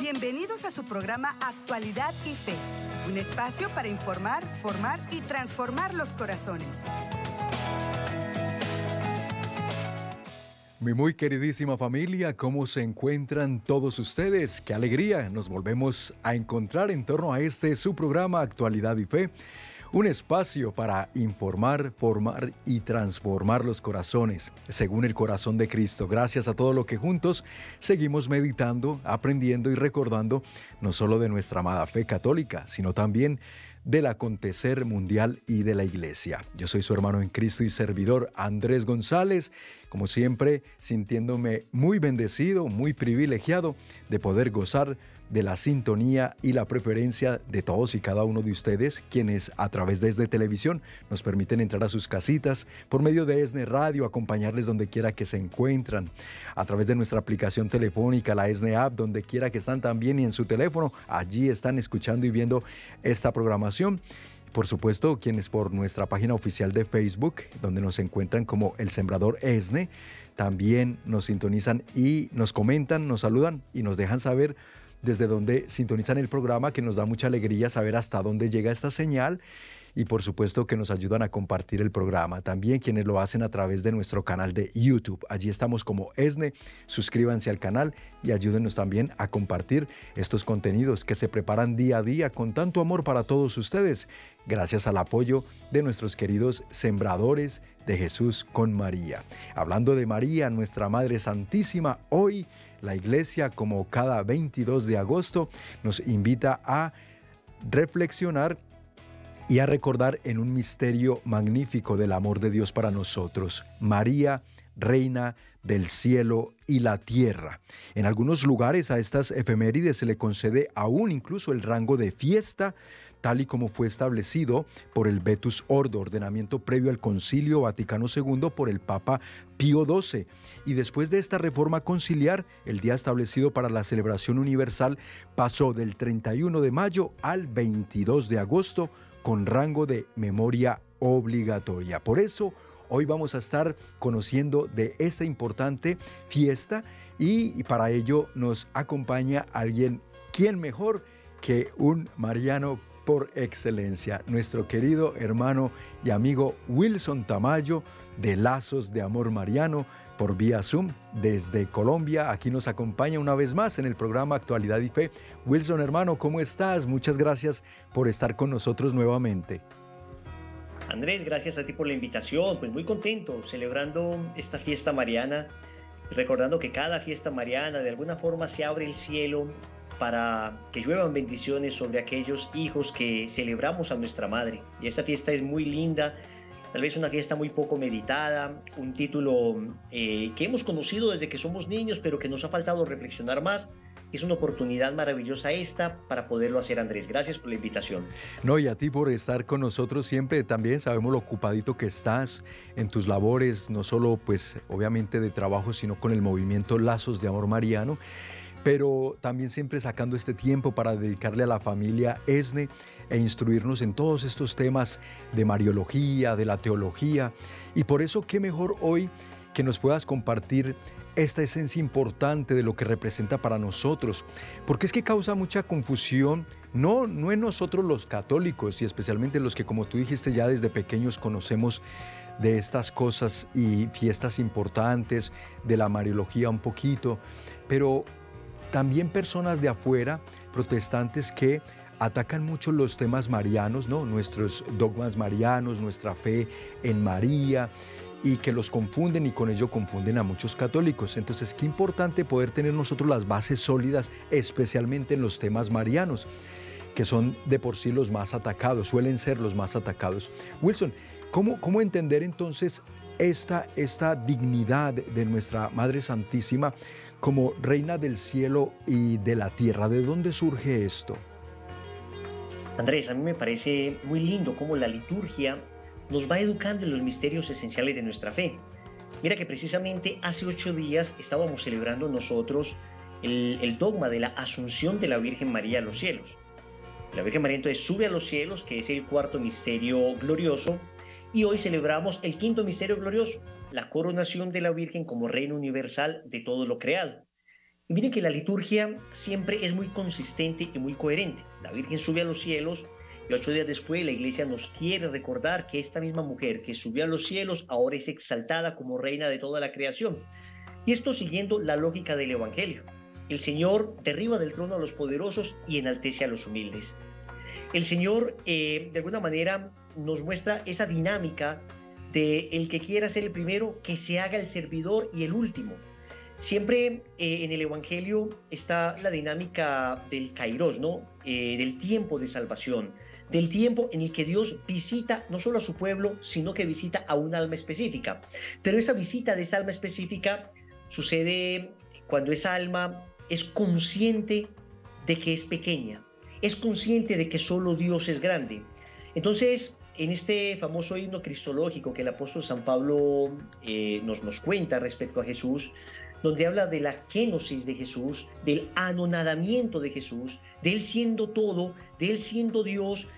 Bienvenidos a su programa Actualidad y Fe, un espacio para informar, formar y transformar los corazones. Mi muy queridísima familia, ¿cómo se encuentran todos ustedes? Qué alegría nos volvemos a encontrar en torno a este su programa Actualidad y Fe un espacio para informar, formar y transformar los corazones, según el corazón de Cristo. Gracias a todo lo que juntos seguimos meditando, aprendiendo y recordando, no solo de nuestra amada fe católica, sino también del acontecer mundial y de la iglesia. Yo soy su hermano en Cristo y servidor Andrés González, como siempre sintiéndome muy bendecido, muy privilegiado de poder gozar de la sintonía y la preferencia de todos y cada uno de ustedes, quienes a través de desde televisión nos permiten entrar a sus casitas, por medio de ESNE Radio, acompañarles donde quiera que se encuentran, a través de nuestra aplicación telefónica, la ESNE App, donde quiera que están también y en su teléfono, allí están escuchando y viendo esta programación. Por supuesto, quienes por nuestra página oficial de Facebook, donde nos encuentran como El Sembrador ESNE, también nos sintonizan y nos comentan, nos saludan y nos dejan saber desde donde sintonizan el programa, que nos da mucha alegría saber hasta dónde llega esta señal y por supuesto que nos ayudan a compartir el programa. También quienes lo hacen a través de nuestro canal de YouTube. Allí estamos como ESNE. Suscríbanse al canal y ayúdenos también a compartir estos contenidos que se preparan día a día con tanto amor para todos ustedes, gracias al apoyo de nuestros queridos sembradores de Jesús con María. Hablando de María, nuestra Madre Santísima, hoy la iglesia, como cada 22 de agosto, nos invita a reflexionar y a recordar en un misterio magnífico del amor de Dios para nosotros. María, Reina del cielo y la tierra. En algunos lugares a estas efemérides se le concede aún incluso el rango de fiesta tal y como fue establecido por el Vetus Ordo, ordenamiento previo al Concilio Vaticano II por el Papa Pío XII. Y después de esta reforma conciliar, el día establecido para la celebración universal pasó del 31 de mayo al 22 de agosto con rango de memoria obligatoria. Por eso, hoy vamos a estar conociendo de esta importante fiesta y para ello nos acompaña alguien, ¿quién mejor que un Mariano por excelencia, nuestro querido hermano y amigo Wilson Tamayo de Lazos de Amor Mariano por vía Zoom desde Colombia. Aquí nos acompaña una vez más en el programa Actualidad y Fe. Wilson hermano, ¿cómo estás? Muchas gracias por estar con nosotros nuevamente. Andrés, gracias a ti por la invitación. Pues muy contento celebrando esta fiesta mariana, recordando que cada fiesta mariana de alguna forma se abre el cielo para que lluevan bendiciones sobre aquellos hijos que celebramos a nuestra madre. Y esta fiesta es muy linda, tal vez una fiesta muy poco meditada, un título eh, que hemos conocido desde que somos niños, pero que nos ha faltado reflexionar más. Es una oportunidad maravillosa esta para poderlo hacer, Andrés. Gracias por la invitación. No, y a ti por estar con nosotros siempre. También sabemos lo ocupadito que estás en tus labores, no solo pues obviamente de trabajo, sino con el movimiento Lazos de Amor Mariano pero también siempre sacando este tiempo para dedicarle a la familia ESNE e instruirnos en todos estos temas de Mariología, de la teología. Y por eso, qué mejor hoy que nos puedas compartir esta esencia importante de lo que representa para nosotros, porque es que causa mucha confusión, no, no en nosotros los católicos y especialmente los que como tú dijiste ya desde pequeños conocemos de estas cosas y fiestas importantes, de la Mariología un poquito, pero también personas de afuera, protestantes que atacan mucho los temas marianos, ¿no? nuestros dogmas marianos, nuestra fe en María, y que los confunden y con ello confunden a muchos católicos. Entonces, qué importante poder tener nosotros las bases sólidas, especialmente en los temas marianos, que son de por sí los más atacados, suelen ser los más atacados. Wilson, ¿cómo, cómo entender entonces esta, esta dignidad de nuestra Madre Santísima? Como reina del cielo y de la tierra. ¿De dónde surge esto? Andrés, a mí me parece muy lindo cómo la liturgia nos va educando en los misterios esenciales de nuestra fe. Mira que precisamente hace ocho días estábamos celebrando nosotros el, dogma de la asunción de la Virgen María a los cielos. La Virgen María entonces sube a los cielos, que es el cuarto misterio glorioso, y hoy celebramos el quinto misterio glorioso, la coronación de la Virgen como reina universal de todo lo creado. Y miren que la liturgia siempre es muy consistente y muy coherente. La Virgen sube a los cielos y ocho días después la iglesia nos quiere recordar que esta misma mujer que subió a los cielos ahora es exaltada como reina de toda la creación. Y esto siguiendo la lógica del Evangelio. El Señor derriba del trono a los poderosos y enaltece a los humildes. El Señor, eh, de alguna manera, nos muestra esa dinámica de el que quiera ser el primero, que se haga el servidor y el último. Siempre eh, en el Evangelio está la dinámica del kairos, ¿no? Eh, del tiempo de salvación, del tiempo en el que Dios visita no solo a su pueblo, sino que visita a un alma específica. Pero esa visita de esa alma específica sucede cuando esa alma es consciente de que es pequeña, es consciente de que solo Dios es grande. Entonces, en este famoso himno cristológico que el apóstol San Pablo eh, nos, nos cuenta respecto a Jesús, donde habla de la kenosis de Jesús, del anonadamiento de Jesús, de él siendo todo, de él siendo Dios,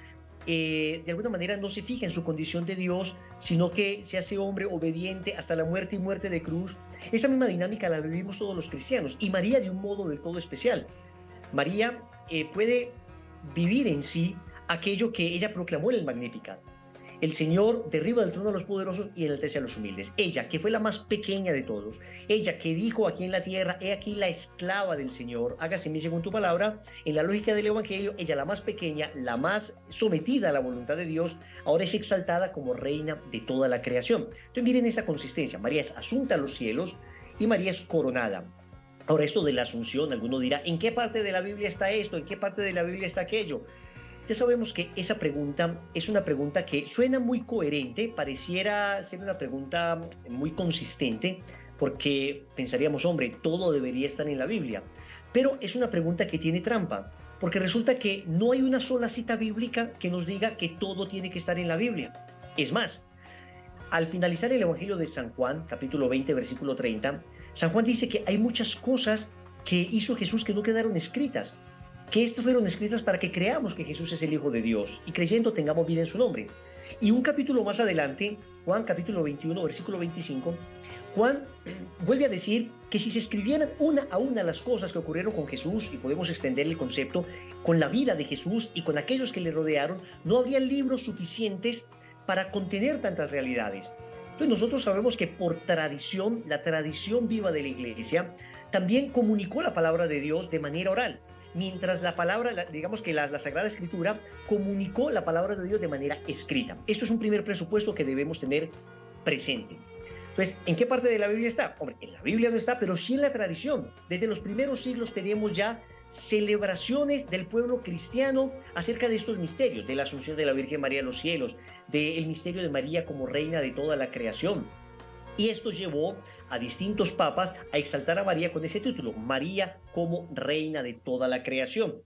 eh, de alguna manera no se fija en su condición de Dios, sino que se hace hombre obediente hasta la muerte y muerte de cruz. Esa misma dinámica la vivimos todos los cristianos y María de un modo del todo especial. María eh, puede vivir en sí aquello que ella proclamó en el Magnificat. El Señor derriba del trono a los poderosos y enaltece a los humildes. Ella, que fue la más pequeña de todos, ella que dijo aquí en la tierra, he aquí la esclava del Señor, hágase mi según tu palabra, en la lógica del Evangelio, ella la más pequeña, la más sometida a la voluntad de Dios, ahora es exaltada como reina de toda la creación. Entonces miren esa consistencia, María es asunta a los cielos y María es coronada. Ahora esto de la asunción, alguno dirá, ¿en qué parte de la Biblia está esto? ¿En qué parte de la Biblia está aquello? Ya sabemos que esa pregunta es una pregunta que suena muy coherente, pareciera ser una pregunta muy consistente, porque pensaríamos, hombre, todo debería estar en la Biblia. Pero es una pregunta que tiene trampa, porque resulta que no hay una sola cita bíblica que nos diga que todo tiene que estar en la Biblia. Es más, al finalizar el Evangelio de San Juan, capítulo 20, versículo 30, San Juan dice que hay muchas cosas que hizo Jesús que no quedaron escritas que estas fueron escritas para que creamos que Jesús es el Hijo de Dios y creyendo tengamos vida en su nombre. Y un capítulo más adelante, Juan capítulo 21, versículo 25, Juan vuelve a decir que si se escribieran una a una las cosas que ocurrieron con Jesús, y podemos extender el concepto, con la vida de Jesús y con aquellos que le rodearon, no habría libros suficientes para contener tantas realidades. Entonces nosotros sabemos que por tradición, la tradición viva de la iglesia, también comunicó la palabra de Dios de manera oral mientras la palabra, digamos que la, Sagrada Escritura comunicó la palabra de Dios de manera escrita. Esto es un primer presupuesto que debemos tener presente. Entonces, ¿en qué parte de la Biblia está? Hombre, en la Biblia no está, pero sí en la tradición. Desde los primeros siglos tenemos ya celebraciones del pueblo cristiano acerca de estos misterios, de la Asunción de la Virgen María a los cielos, del misterio de María como reina de toda la creación. Y esto llevó a distintos papas a exaltar a María con ese título, María como reina de toda la creación.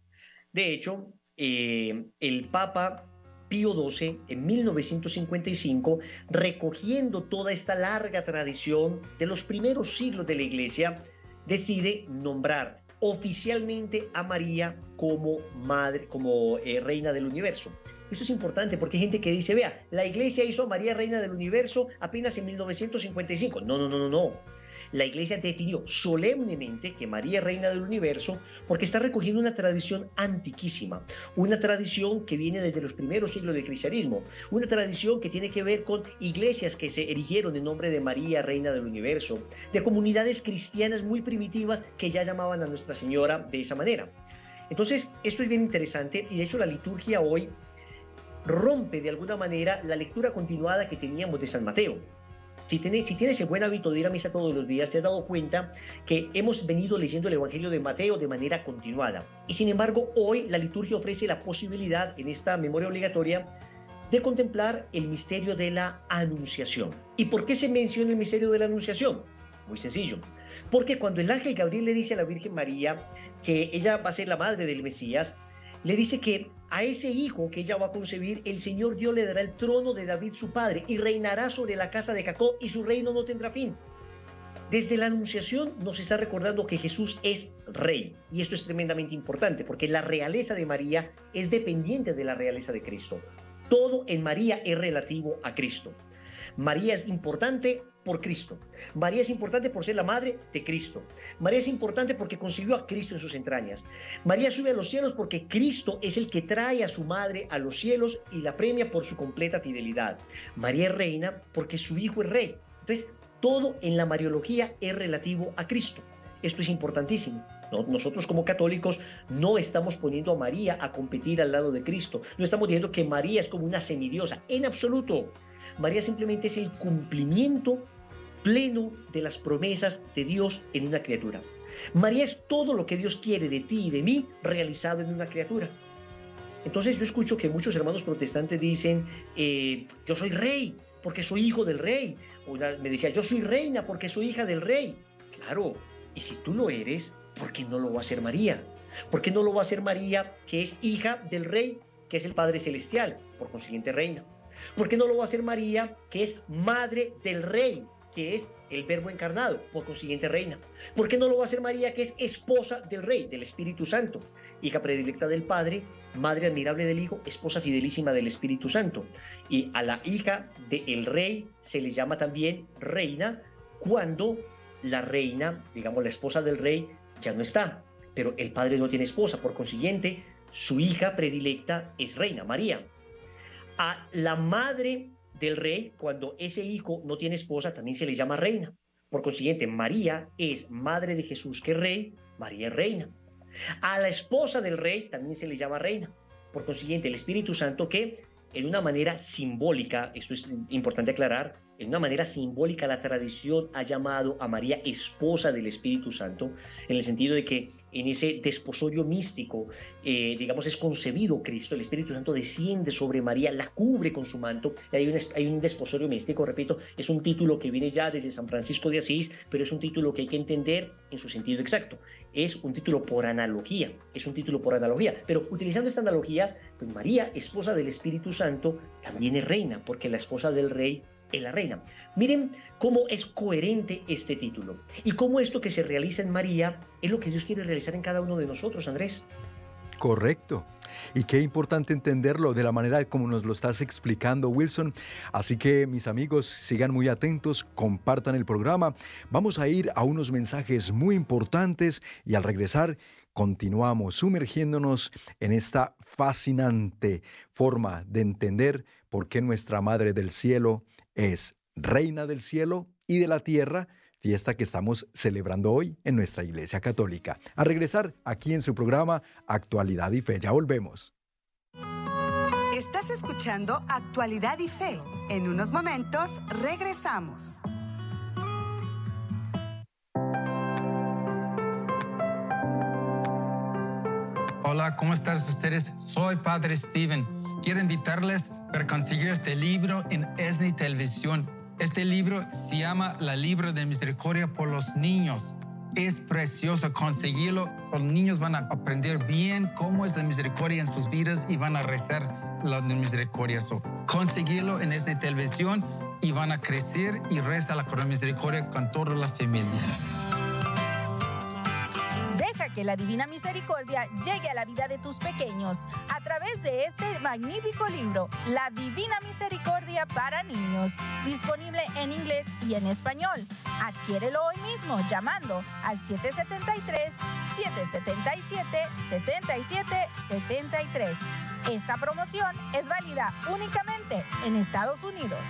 De hecho, eh, el Papa Pío XII, en 1955, recogiendo toda esta larga tradición de los primeros siglos de la Iglesia, decide nombrar oficialmente a María como madre, como eh, reina del universo. Esto es importante porque hay gente que dice, vea, la iglesia hizo María reina del universo apenas en 1955. No, no, no, no, no. La iglesia definió solemnemente que María es reina del universo porque está recogiendo una tradición antiquísima, una tradición que viene desde los primeros siglos del cristianismo, una tradición que tiene que ver con iglesias que se erigieron en nombre de María, reina del universo, de comunidades cristianas muy primitivas que ya llamaban a Nuestra Señora de esa manera. Entonces, esto es bien interesante y de hecho la liturgia hoy rompe de alguna manera la lectura continuada que teníamos de San Mateo. Si tienes, si el buen hábito de ir a misa todos los días, te has dado cuenta que hemos venido leyendo el Evangelio de Mateo de manera continuada. Y sin embargo, hoy la liturgia ofrece la posibilidad, en esta memoria obligatoria, de contemplar el misterio de la Anunciación. ¿Y por qué se menciona el misterio de la Anunciación? Muy sencillo. Porque cuando el ángel Gabriel le dice a la Virgen María que ella va a ser la madre del Mesías, le dice que a ese hijo que ella va a concebir, el Señor Dios le dará el trono de David su padre y reinará sobre la casa de Jacob y su reino no tendrá fin. Desde la Anunciación nos está recordando que Jesús es rey y esto es tremendamente importante porque la realeza de María es dependiente de la realeza de Cristo. Todo en María es relativo a Cristo. María es importante por Cristo. María es importante por ser la madre de Cristo. María es importante porque concibió a Cristo en sus entrañas. María sube a los cielos porque Cristo es el que trae a su madre a los cielos y la premia por su completa fidelidad. María es reina porque su hijo es rey. Entonces, todo en la Mariología es relativo a Cristo. Esto es importantísimo. Nosotros como católicos no estamos poniendo a María a competir al lado de Cristo. No estamos diciendo que María es como una semidiosa. En absoluto. María simplemente es el cumplimiento pleno de las promesas de Dios en una criatura. María es todo lo que Dios quiere de ti y de mí realizado en una criatura. Entonces yo escucho que muchos hermanos protestantes dicen, eh, yo soy rey porque soy hijo del rey. O me decía, yo soy reina porque soy hija del rey. Claro, y si tú lo eres, ¿por qué no lo va a hacer María? ¿Por qué no lo va a hacer María, que es hija del rey, que es el Padre Celestial, por consiguiente reina? ¿Por qué no lo va a hacer María, que es madre del rey, que es el verbo encarnado, por consiguiente reina. ¿Por qué no lo va a hacer María, que es esposa del rey, del Espíritu Santo, hija predilecta del Padre, madre admirable del Hijo, esposa fidelísima del Espíritu Santo? Y a la hija del rey se le llama también reina cuando la reina, digamos la esposa del rey, ya no está, pero el padre no tiene esposa, por consiguiente, su hija predilecta es reina, María. A la madre del rey, cuando ese hijo no tiene esposa, también se le llama reina. Por consiguiente, María es madre de Jesús que es rey, María es reina. A la esposa del rey también se le llama reina. Por consiguiente, el Espíritu Santo que en una manera simbólica, esto es importante aclarar, en una manera simbólica la tradición ha llamado a María esposa del Espíritu Santo, en el sentido de que en ese desposorio místico, eh, digamos, es concebido Cristo, el Espíritu Santo desciende sobre María, la cubre con su manto, y hay un, desposorio místico, repito, es un título que viene ya desde San Francisco de Asís, pero es un título que hay que entender en su sentido exacto. Es un título por analogía, es un título por analogía, pero utilizando esta analogía, pues María, esposa del Espíritu Santo, también es reina, porque la esposa del rey en la reina. Miren cómo es coherente este título y cómo esto que se realiza en María es lo que Dios quiere realizar en cada uno de nosotros, Andrés. Correcto. Y qué importante entenderlo de la manera como nos lo estás explicando, Wilson. Así que mis amigos, sigan muy atentos, compartan el programa. Vamos a ir a unos mensajes muy importantes y al regresar continuamos sumergiéndonos en esta fascinante forma de entender por qué nuestra Madre del Cielo es Reina del Cielo y de la Tierra, fiesta que estamos celebrando hoy en nuestra Iglesia Católica. A regresar aquí en su programa Actualidad y Fe. Ya volvemos. Estás escuchando Actualidad y Fe. En unos momentos regresamos. Hola, ¿cómo están ustedes? Soy Padre Steven. Quiero invitarles para conseguir este libro en ESNI Televisión. Este libro se llama La Libro de Misericordia por los Niños. Es precioso conseguirlo. Los niños van a aprender bien cómo es la misericordia en sus vidas y van a rezar la misericordia. conseguirlo en ESNI Televisión y van a crecer y rezar la misericordia con toda la familia que la Divina Misericordia llegue a la vida de tus pequeños a través de este magnífico libro, La Divina Misericordia para Niños, disponible en inglés y en español. Adquiérelo hoy mismo llamando al 773-777-7773. Esta promoción es válida únicamente en Estados Unidos.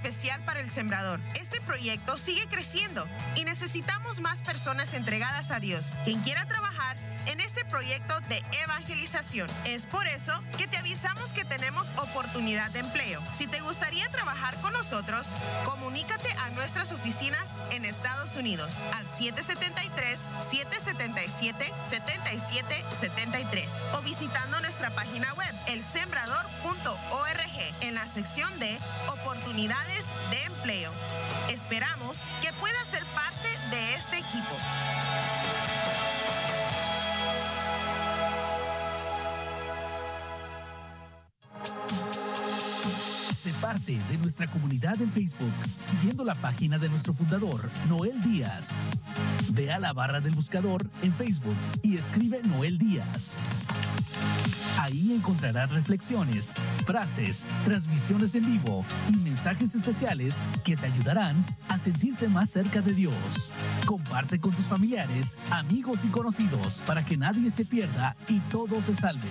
Especial para el sembrador. Este proyecto sigue creciendo y necesitamos más personas entregadas a Dios. Quien quiera trabajar en este proyecto de evangelización. Es por eso que te avisamos que tenemos oportunidad de empleo. Si te gustaría trabajar con nosotros, comunícate a nuestras oficinas en Estados Unidos al 773-777-7773 o visitando nuestra página web elsembrador.org en la sección de oportunidades de empleo. Esperamos que puedas ser parte de este equipo. Parte de nuestra comunidad en Facebook siguiendo la página de nuestro fundador, Noel Díaz. Ve a la barra del buscador en Facebook y escribe Noel Díaz. Ahí encontrarás reflexiones, frases, transmisiones en vivo y mensajes especiales que te ayudarán a sentirte más cerca de Dios. Comparte con tus familiares, amigos y conocidos para que nadie se pierda y todos se salven.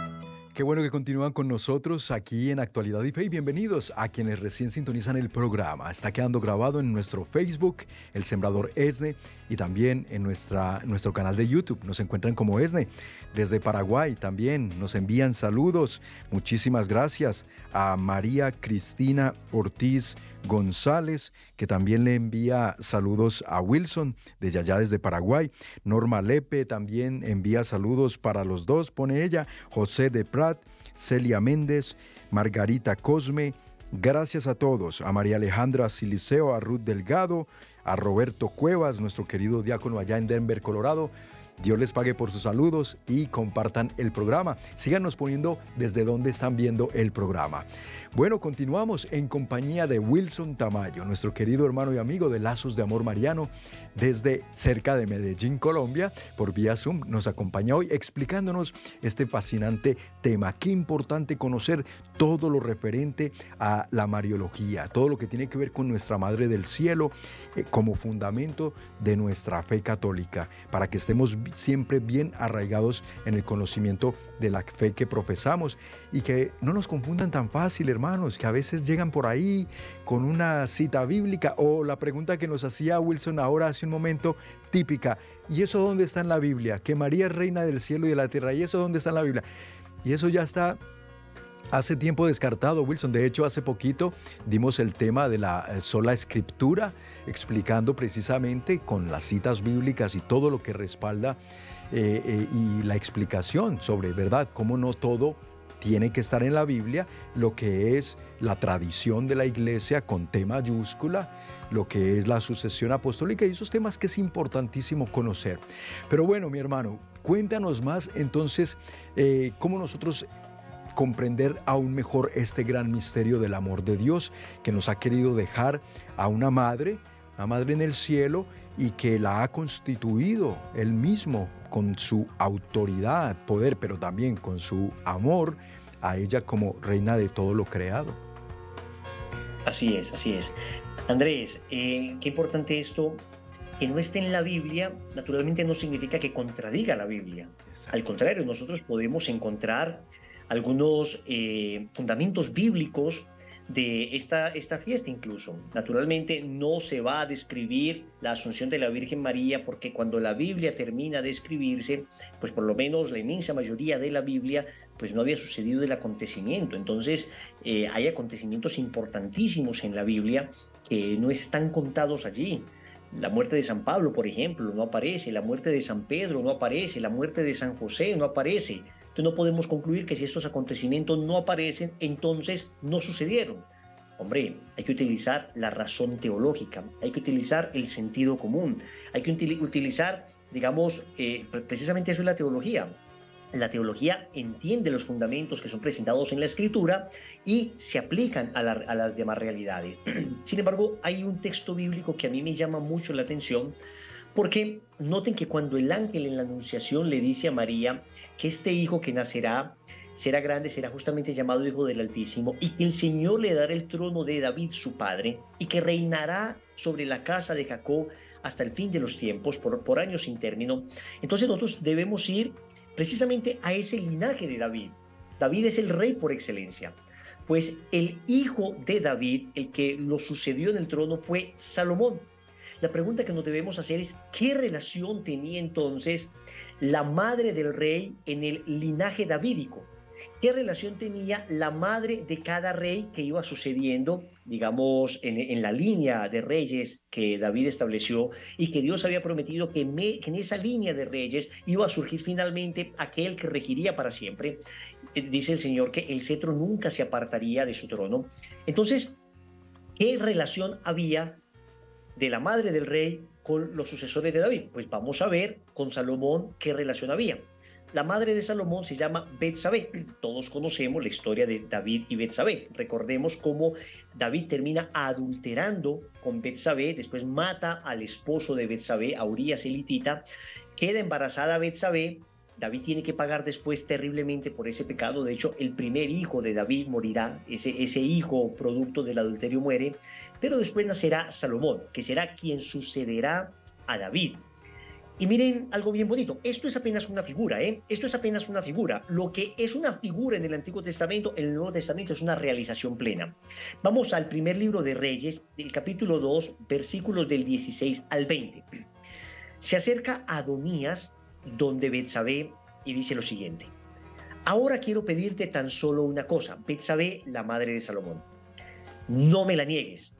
Bueno que continúan con nosotros aquí en Actualidad y Fe bienvenidos a quienes recién sintonizan el programa. Está quedando grabado en nuestro Facebook, El Sembrador ESNE, y también en nuestra, nuestro canal de YouTube. Nos encuentran como ESNE. Desde Paraguay también nos envían saludos. Muchísimas gracias a María Cristina Ortiz González, que también le envía saludos a Wilson desde allá desde Paraguay. Norma Lepe también envía saludos para los dos, pone ella. José de Prat, Celia Méndez, Margarita Cosme. Gracias a todos, a María Alejandra Siliceo, a Ruth Delgado, a Roberto Cuevas, nuestro querido diácono allá en Denver, Colorado. Dios les pague por sus saludos y compartan el programa. Síganos poniendo desde dónde están viendo el programa. Bueno, continuamos en compañía de Wilson Tamayo, nuestro querido hermano y amigo de Lazos de Amor Mariano, desde cerca de Medellín, Colombia, por vía Zoom. Nos acompaña hoy explicándonos este fascinante tema. Qué importante conocer todo lo referente a la Mariología, todo lo que tiene que ver con nuestra Madre del Cielo eh, como fundamento de nuestra fe católica, para que estemos siempre bien arraigados en el conocimiento de la fe que profesamos y que no nos confundan tan fácil, hermanos, que a veces llegan por ahí con una cita bíblica o la pregunta que nos hacía Wilson ahora un momento, típica, ¿y eso dónde está en la Biblia? Que María es reina del cielo y de la tierra, ¿y eso dónde está en la Biblia? Y eso ya está hace tiempo descartado, Wilson. De hecho, hace poquito dimos el tema de la eh, sola escritura, explicando precisamente con las citas bíblicas y todo lo que respalda eh, eh, y la explicación sobre, ¿verdad?, cómo no todo tiene que estar en la Biblia, lo que es la tradición de la iglesia con T mayúscula, lo que es la sucesión apostólica y esos temas que es importantísimo conocer. Pero bueno, mi hermano, cuéntanos más entonces eh, cómo nosotros comprender aún mejor este gran misterio del amor de Dios que nos ha querido dejar a una madre, una madre en el cielo y que la ha constituido él mismo con su autoridad, poder, pero también con su amor a ella como reina de todo lo creado. Así es, así es. Andrés, eh, qué importante esto, que no esté en la Biblia, naturalmente no significa que contradiga la Biblia. Al contrario, nosotros podemos encontrar algunos eh, fundamentos bíblicos de esta, esta fiesta incluso. Naturalmente no se va a describir la asunción de la Virgen María porque cuando la Biblia termina de escribirse, pues por lo menos la inmensa mayoría de la Biblia pues no había sucedido el acontecimiento. Entonces eh, hay acontecimientos importantísimos en la Biblia que no están contados allí. La muerte de San Pablo, por ejemplo, no aparece, la muerte de San Pedro no aparece, la muerte de San José no aparece. Entonces no podemos concluir que si estos acontecimientos no aparecen, entonces no sucedieron. Hombre, hay que utilizar la razón teológica, hay que utilizar el sentido común, hay que utilizar, digamos, eh, precisamente eso es la teología. La teología entiende los fundamentos que son presentados en la escritura y se aplican a, a las demás realidades. Sin embargo, hay un texto bíblico que a mí me llama mucho la atención porque noten que cuando el ángel en la anunciación le dice a María que este hijo que nacerá será grande, será justamente llamado Hijo del Altísimo, y que el Señor le dará el trono de David su padre, y que reinará sobre la casa de Jacob hasta el fin de los tiempos, por, años sin término. Entonces nosotros debemos ir precisamente a ese linaje de David. David es el rey por excelencia. Pues el hijo de David, el que lo sucedió en el trono, fue Salomón. La pregunta que nos debemos hacer es, ¿qué relación tenía entonces la madre del rey en el linaje davídico? ¿Qué relación tenía la madre de cada rey que iba sucediendo, digamos, en, la línea de reyes que David estableció y que Dios había prometido que, en esa línea de reyes iba a surgir finalmente aquel que regiría para siempre? Eh, dice el Señor que el cetro nunca se apartaría de su trono. Entonces, ¿qué relación había de la madre del rey con los sucesores de David? Pues vamos a ver con Salomón qué relación había. La madre de Salomón se llama Betsabé. Todos conocemos la historia de David y Betsabé. Recordemos cómo David termina adulterando con Betsabé, después mata al esposo de Betsabé, a elitita, queda embarazada Betsabé, David tiene que pagar después terriblemente por ese pecado. De hecho, el primer hijo de David morirá, ese hijo producto del adulterio muere, pero después nacerá Salomón, que será quien sucederá a David. Y miren algo bien bonito, esto es apenas una figura, ¿eh? Esto es apenas una figura. Lo que es una figura en el Antiguo Testamento, en el Nuevo Testamento es una realización plena. Vamos al primer libro de Reyes, del capítulo 2, versículos del 16 al 20. Se acerca Adonías donde Betsabé y dice lo siguiente. Ahora quiero pedirte tan solo una cosa, Betsabé, la madre de Salomón. No me la niegues.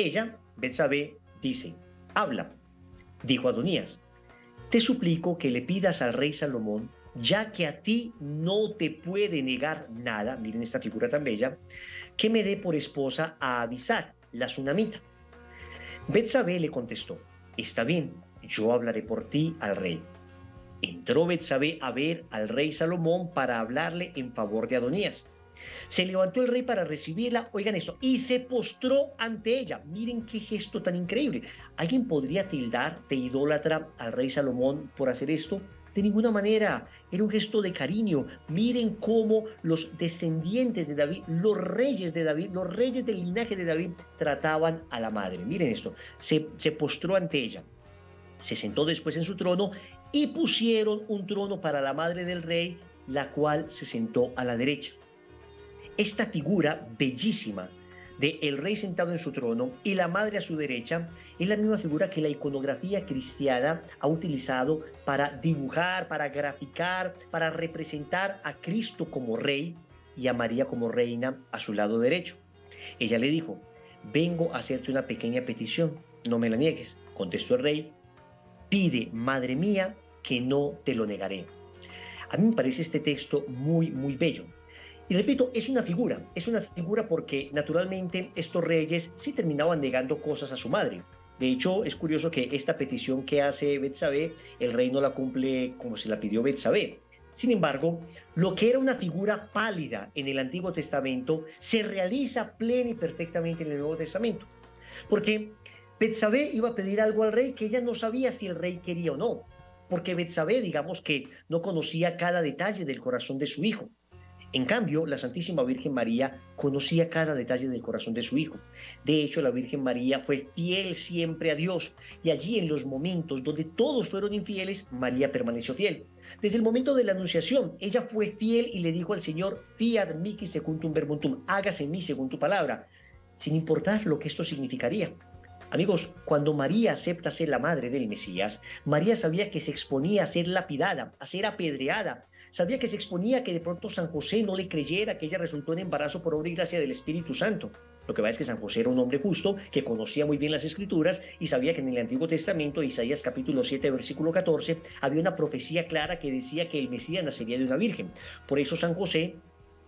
Ella, Betsabé, dice, habla. Dijo Adonías, te suplico que le pidas al rey Salomón, ya que a ti no te puede negar nada, miren esta figura tan bella, que me dé por esposa a Abisar, la tsunamita. Betsabé le contestó, está bien, yo hablaré por ti al rey. Entró Betsabé a ver al rey Salomón para hablarle en favor de Adonías. Se levantó el rey para recibirla, oigan esto, y se postró ante ella. Miren qué gesto tan increíble. ¿Alguien podría tildar de idólatra al rey Salomón por hacer esto? De ninguna manera, era un gesto de cariño. Miren cómo los descendientes de David, los reyes de David, los reyes del linaje de David trataban a la madre. Miren esto, se, se postró ante ella. Se sentó después en su trono y pusieron un trono para la madre del rey, la cual se sentó a la derecha. Esta figura bellísima de el rey sentado en su trono y la madre a su derecha es la misma figura que la iconografía cristiana ha utilizado para dibujar, para graficar, para representar a Cristo como rey y a María como reina a su lado derecho. Ella le dijo, vengo a hacerte una pequeña petición, no me la niegues. Contestó el rey, pide, madre mía, que no te lo negaré. A mí me parece este texto muy, muy bello. Y repito, es una figura, es una figura porque naturalmente estos reyes sí terminaban negando cosas a su madre. De hecho, es curioso que esta petición que hace Betsabé, el rey no la cumple como se la pidió Betsabé. Sin embargo, lo que era una figura pálida en el Antiguo Testamento se realiza plena y perfectamente en el Nuevo Testamento. Porque Betsabé iba a pedir algo al rey que ella no sabía si el rey quería o no, porque Betsabé, digamos que no conocía cada detalle del corazón de su hijo. En cambio, la Santísima Virgen María conocía cada detalle del corazón de su hijo. De hecho, la Virgen María fue fiel siempre a Dios y allí en los momentos donde todos fueron infieles, María permaneció fiel. Desde el momento de la anunciación, ella fue fiel y le dijo al Señor, fiat mihi secundum verbuntum, hágase en mí según tu palabra, sin importar lo que esto significaría. Amigos, cuando María acepta ser la madre del Mesías, María sabía que se exponía a ser lapidada, a ser apedreada, sabía que se exponía que de pronto San José no le creyera que ella resultó en embarazo por obra y gracia del Espíritu Santo. Lo que va es que San José era un hombre justo que conocía muy bien las escrituras y sabía que en el Antiguo Testamento, Isaías capítulo 7, versículo 14, había una profecía clara que decía que el Mesías nacería de una virgen. Por eso San José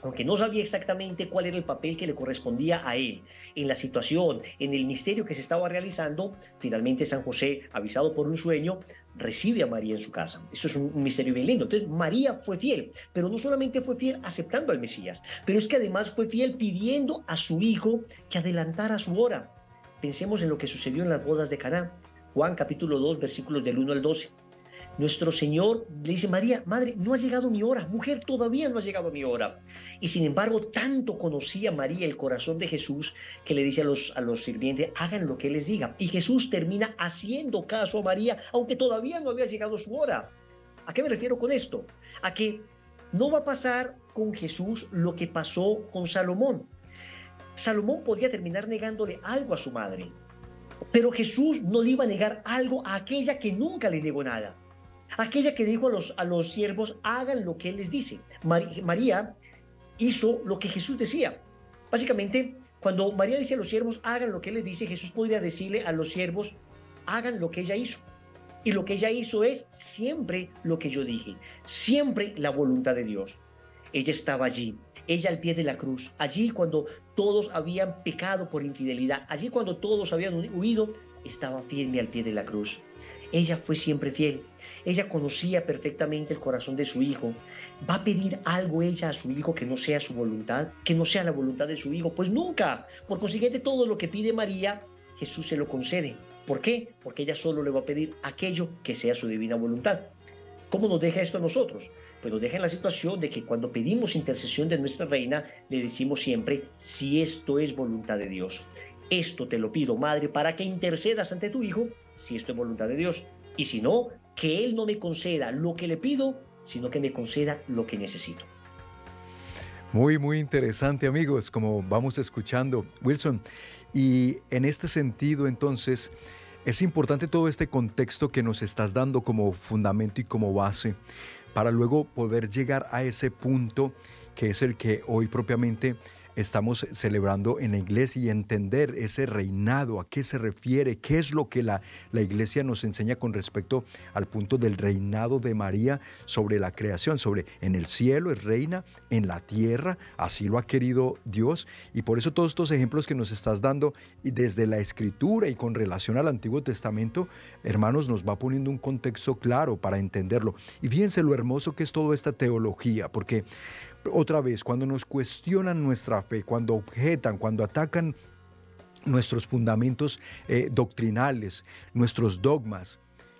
aunque no sabía exactamente cuál era el papel que le correspondía a él en la situación, en el misterio que se estaba realizando, finalmente San José, avisado por un sueño, recibe a María en su casa. Eso es un misterio bien lindo. Entonces, María fue fiel, pero no solamente fue fiel aceptando al Mesías, pero es que además fue fiel pidiendo a su hijo que adelantara su hora. Pensemos en lo que sucedió en las bodas de Caná. Juan capítulo 2, versículos del 1 al 12. Nuestro Señor le dice, María, madre, no ha llegado mi hora, mujer, todavía no ha llegado mi hora. Y sin embargo, tanto conocía María el corazón de Jesús que le dice a los, a los sirvientes, hagan lo que les diga. Y Jesús termina haciendo caso a María, aunque todavía no había llegado su hora. ¿A qué me refiero con esto? A que no va a pasar con Jesús lo que pasó con Salomón. Salomón podía terminar negándole algo a su madre, pero Jesús no le iba a negar algo a aquella que nunca le negó nada aquella que dijo a los, a los siervos, hagan lo que Él les dice. María hizo lo que Jesús decía. Básicamente, cuando María dice a los siervos, hagan lo que Él les dice, Jesús podría decirle a los siervos, hagan lo que ella hizo. Y lo que ella hizo es siempre lo que yo dije, siempre la voluntad de Dios. Ella estaba allí, ella al pie de la cruz, allí cuando todos habían pecado por infidelidad, allí cuando todos habían huido, estaba firme al pie de la cruz. Ella fue siempre fiel. Ella conocía perfectamente el corazón de su hijo. ¿Va a pedir algo ella a su hijo que no sea su voluntad? ¿Que no sea la voluntad de su hijo? Pues nunca. Por consiguiente, todo lo que pide María, Jesús se lo concede. ¿Por qué? Porque ella solo le va a pedir aquello que sea su divina voluntad. ¿Cómo nos deja esto a nosotros? Pues nos deja en la situación de que cuando pedimos intercesión de nuestra reina, le decimos siempre, si esto es voluntad de Dios. Esto te lo pido, madre, para que intercedas ante tu hijo, si esto es voluntad de Dios. Y si no, que Él no me conceda lo que le pido, sino que me conceda lo que necesito. Muy, muy interesante amigos, como vamos escuchando, Wilson. Y en este sentido, entonces, es importante todo este contexto que nos estás dando como fundamento y como base para luego poder llegar a ese punto que es el que hoy propiamente estamos celebrando en la iglesia y entender ese reinado, a qué se refiere, qué es lo que la, la iglesia nos enseña con respecto al punto del reinado de María sobre la creación, sobre en el cielo es reina, en la tierra, así lo ha querido Dios. Y por eso todos estos ejemplos que nos estás dando y desde la escritura y con relación al Antiguo Testamento, hermanos, nos va poniendo un contexto claro para entenderlo. Y fíjense lo hermoso que es toda esta teología, porque otra vez, cuando nos cuestionan nuestra fe, cuando objetan, cuando atacan nuestros fundamentos eh, doctrinales, nuestros dogmas,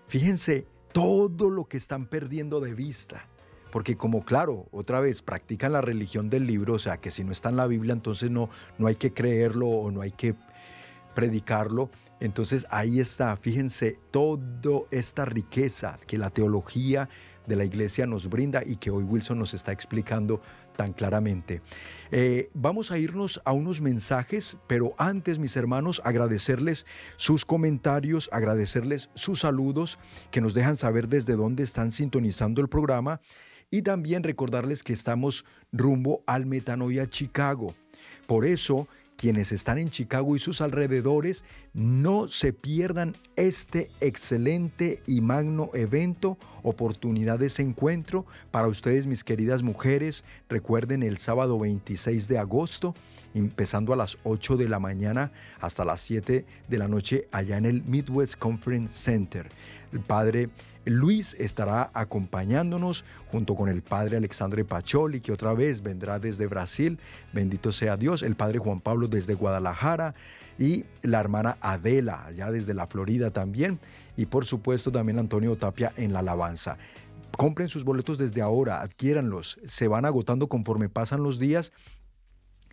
fíjense todo lo que están perdiendo de vista. Porque como claro, otra vez, practican la religión del libro, o sea, que si no está en la Biblia, entonces no, no hay que creerlo o no hay que predicarlo. Entonces ahí está, fíjense, toda esta riqueza que la teología de la iglesia nos brinda y que hoy Wilson nos está explicando tan claramente. Eh, vamos a irnos a unos mensajes, pero antes, mis hermanos, agradecerles sus comentarios, agradecerles sus saludos que nos dejan saber desde dónde están sintonizando el programa y también recordarles que estamos rumbo al Metanoia Chicago. Por eso, quienes están en Chicago y sus alrededores, no se pierdan este excelente y magno evento, oportunidad de ese encuentro. Para ustedes, mis queridas mujeres, recuerden el sábado 26 de agosto, empezando a las 8 de la mañana hasta las 7 de la noche allá en el Midwest Conference Center. El padre Luis estará acompañándonos junto con el padre Alexandre Pacholi, que otra vez vendrá desde Brasil. Bendito sea Dios. El padre Juan Pablo desde Guadalajara y la hermana Adela, allá desde la Florida también. Y por supuesto también Antonio Tapia en la alabanza. Compren sus boletos desde ahora, adquiéranlos. Se van agotando conforme pasan los días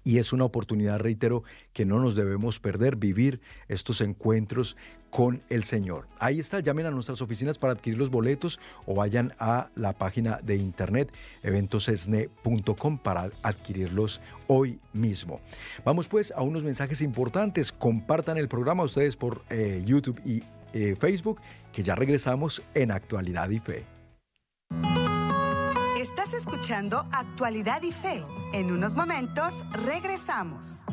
y es una oportunidad, reitero, que no nos debemos perder, vivir estos encuentros con el Señor. Ahí está, llamen a nuestras oficinas para adquirir los boletos o vayan a la página de internet eventosesne.com para adquirirlos hoy mismo. Vamos pues a unos mensajes importantes. Compartan el programa ustedes por eh, YouTube y eh, Facebook, que ya regresamos en Actualidad y Fe. Estás escuchando Actualidad y Fe. En unos momentos regresamos.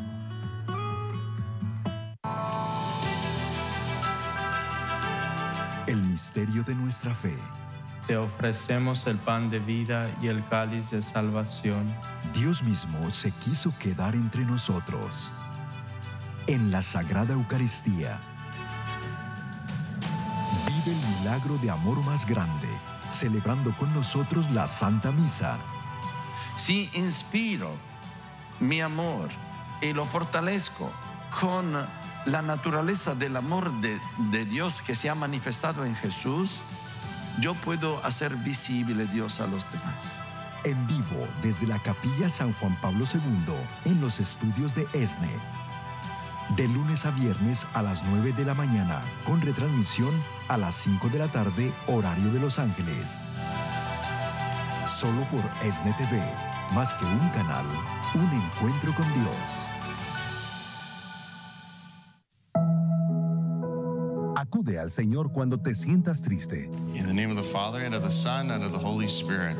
El misterio de nuestra fe. Te ofrecemos el pan de vida y el cáliz de salvación. Dios mismo se quiso quedar entre nosotros. En la Sagrada Eucaristía. Vive el milagro de amor más grande, celebrando con nosotros la Santa Misa. Si inspiro mi amor y lo fortalezco con la naturaleza del amor de, de, Dios que se ha manifestado en Jesús, yo puedo hacer visible Dios a los demás. En vivo desde la Capilla San Juan Pablo II en los estudios de ESNE. De lunes a viernes a las 9 de la mañana, con retransmisión a las 5 de la tarde, horario de Los Ángeles. Solo por ESNE más que un canal, un encuentro con Dios. Acude al Señor cuando te sientas triste. In the name of the Father, and of the Son, and of the Holy Spirit.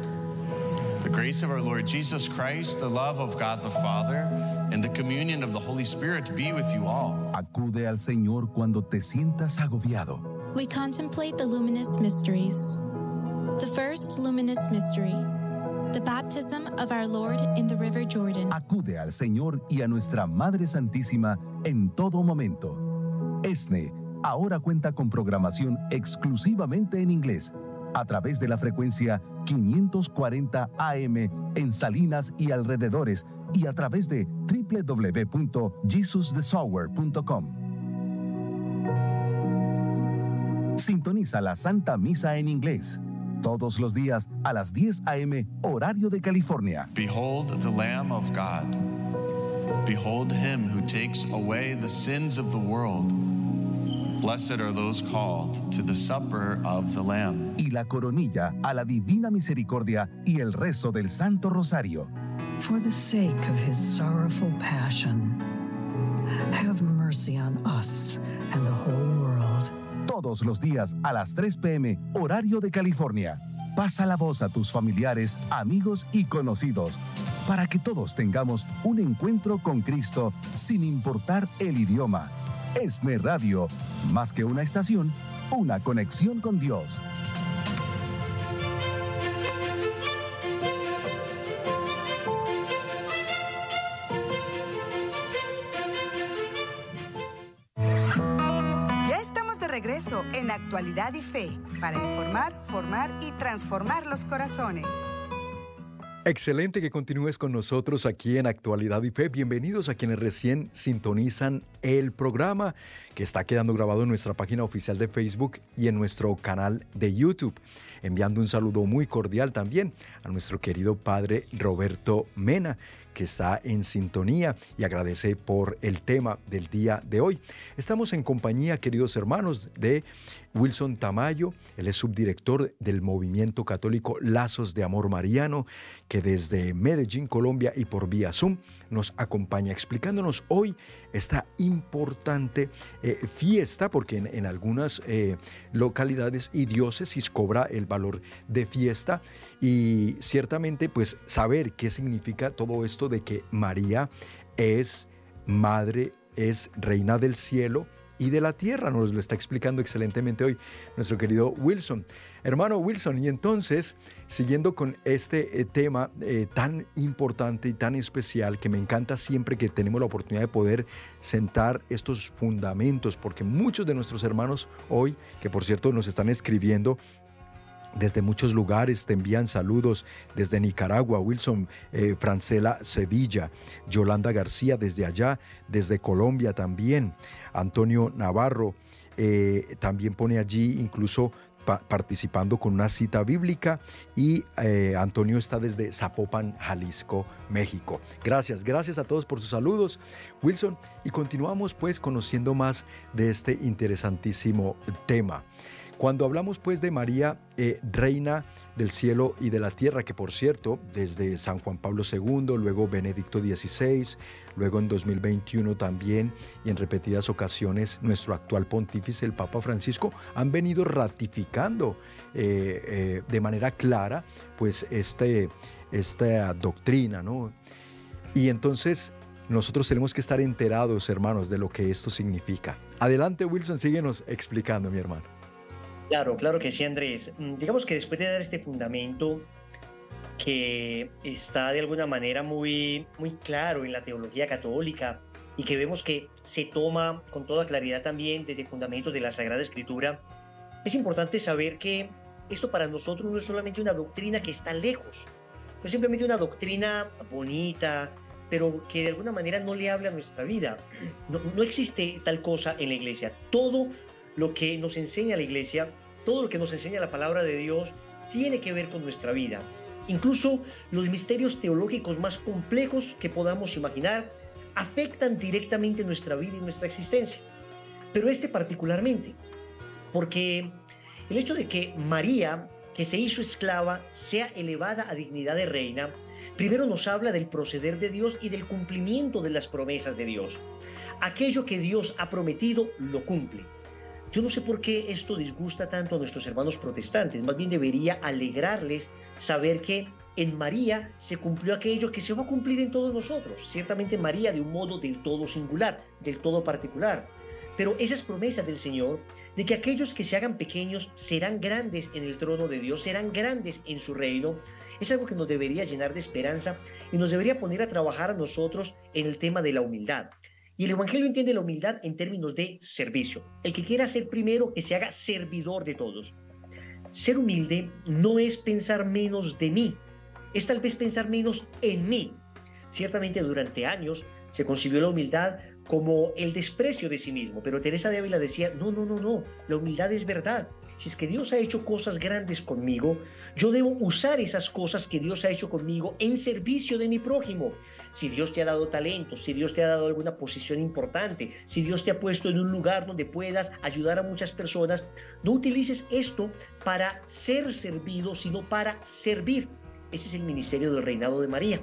The grace of our Lord Jesus Christ, the love of God the Father, and the communion of the Holy Spirit be with you all. Acude al Señor cuando te sientas agobiado. We contemplate the luminous mysteries. The first luminous mystery, the baptism of our Lord in the River Jordan. Acude al Señor y a nuestra Madre Santísima en todo momento. ESNE ahora cuenta con programación exclusivamente en inglés a través de la frecuencia 540 AM en Salinas y alrededores y a través de www.jesusthesower.com. Sintoniza la Santa Misa en inglés todos los días a las 10 a.m. horario de California. Behold the Lamb of God. Behold him who takes away the sins of the world. Blessed are those called to the supper of the Lamb. Y la coronilla a la divina misericordia y el rezo del Santo Rosario. For the sake of his sorrowful passion, have mercy on us and the whole world. Todos los días a las 3 p.m. horario de California. Pasa la voz a tus familiares, amigos y conocidos para que todos tengamos un encuentro con Cristo sin importar el idioma. ESNE Radio, más que una estación, una conexión con Dios. Y Fe para informar, formar y transformar los corazones. Excelente que continúes con nosotros aquí en Actualidad y Fe. Bienvenidos a quienes recién sintonizan el programa que está quedando grabado en nuestra página oficial de Facebook y en nuestro canal de YouTube. Enviando un saludo muy cordial también a nuestro querido padre Roberto Mena, que está en sintonía y agradece por el tema del día de hoy. Estamos en compañía, queridos hermanos, de Wilson Tamayo, él es subdirector del movimiento católico Lazos de Amor Mariano, que desde Medellín, Colombia y por vía Zoom nos acompaña explicándonos hoy esta importante eh, fiesta, porque en, algunas eh, localidades y diócesis cobra el valor de fiesta. Y ciertamente pues saber qué significa todo esto de que María es madre, es reina del cielo, y de la tierra. Nos lo está explicando excelentemente hoy nuestro querido Wilson. Hermano Wilson, y entonces, siguiendo con este eh, tema eh, tan importante y tan especial que me encanta siempre que tenemos la oportunidad de poder sentar estos fundamentos, porque muchos de nuestros hermanos hoy, que por cierto nos están escribiendo, desde muchos lugares te envían saludos, desde Nicaragua, Wilson eh, Francela Sevilla, Yolanda García desde allá, desde Colombia también, Antonio Navarro eh, también pone allí incluso participando con una cita bíblica y eh, Antonio está desde Zapopan, Jalisco, México. Gracias, gracias a todos por sus saludos, Wilson, y continuamos pues conociendo más de este interesantísimo tema. Cuando hablamos pues de María, eh, reina del cielo y de la tierra, que por cierto, desde San Juan Pablo II, luego Benedicto XVI, luego en 2021 también y en repetidas ocasiones nuestro actual pontífice, el Papa Francisco, han venido ratificando eh, eh, de manera clara pues este, esta doctrina, ¿no? Y entonces nosotros tenemos que estar enterados, hermanos, de lo que esto significa. Adelante, Wilson, síguenos explicando, mi hermano. Claro, claro que sí, Andrés. Mm, digamos que después de dar este fundamento que está de alguna manera muy, muy claro en la teología católica y que vemos que se toma con toda claridad también desde fundamentos de la Sagrada Escritura, es importante saber que esto para nosotros no es solamente una doctrina que está lejos, no es simplemente una doctrina bonita, pero que de alguna manera no le habla a nuestra vida. No, no existe tal cosa en la iglesia. Todo lo que nos enseña la iglesia, todo lo que nos enseña la palabra de Dios, tiene que ver con nuestra vida. Incluso los misterios teológicos más complejos que podamos imaginar afectan directamente nuestra vida y nuestra existencia. Pero este particularmente, porque el hecho de que María, que se hizo esclava, sea elevada a dignidad de reina, primero nos habla del proceder de Dios y del cumplimiento de las promesas de Dios. Aquello que Dios ha prometido, lo cumple. Yo no sé por qué esto disgusta tanto a nuestros hermanos protestantes, más bien debería alegrarles saber que en María se cumplió aquello que se va a cumplir en todos nosotros, ciertamente María de un modo del todo singular, del todo particular. Pero esas promesas del Señor de que aquellos que se hagan pequeños serán grandes en el trono de Dios, serán grandes en su reino, es algo que nos debería llenar de esperanza y nos debería poner a trabajar a nosotros en el tema de la humildad. Y el Evangelio entiende la humildad en términos de servicio. El que quiera ser primero, que se haga servidor de todos. Ser humilde no es pensar menos de mí, es tal vez pensar menos en mí. Ciertamente durante años se concibió la humildad como el desprecio de sí mismo, pero Teresa de Ávila decía, no, no, no, no, la humildad es verdad. Si es que Dios ha hecho cosas grandes conmigo, yo debo usar esas cosas que Dios ha hecho conmigo en servicio de mi prójimo. Si Dios te ha dado talento, si Dios te ha dado alguna posición importante, si Dios te ha puesto en un lugar donde puedas ayudar a muchas personas, no utilices esto para ser servido, sino para servir. Ese es el ministerio del reinado de María.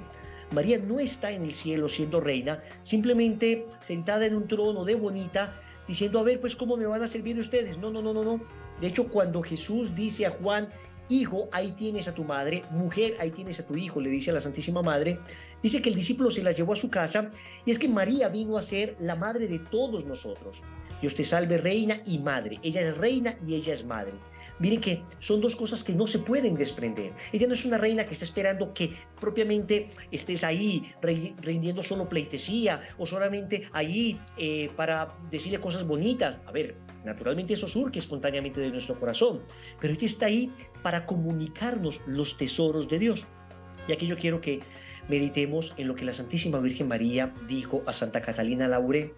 María no está en el cielo siendo reina, simplemente sentada en un trono de bonita, diciendo, a ver, pues cómo me van a servir ustedes. No, no, no, no, no. De hecho, cuando Jesús dice a Juan, hijo, ahí tienes a tu madre, mujer, ahí tienes a tu hijo, le dice a la Santísima Madre, dice que el discípulo se la llevó a su casa y es que María vino a ser la madre de todos nosotros. Dios te salve reina y madre. Ella es reina y ella es madre. Miren que son dos cosas que no se pueden desprender. Ella no es una reina que está esperando que propiamente estés ahí rindiendo solo pleitesía o solamente ahí eh, para decirle cosas bonitas. A ver, naturalmente eso surge espontáneamente de nuestro corazón, pero ella está ahí para comunicarnos los tesoros de Dios. Y aquí yo quiero que meditemos en lo que la Santísima Virgen María dijo a Santa Catalina Laure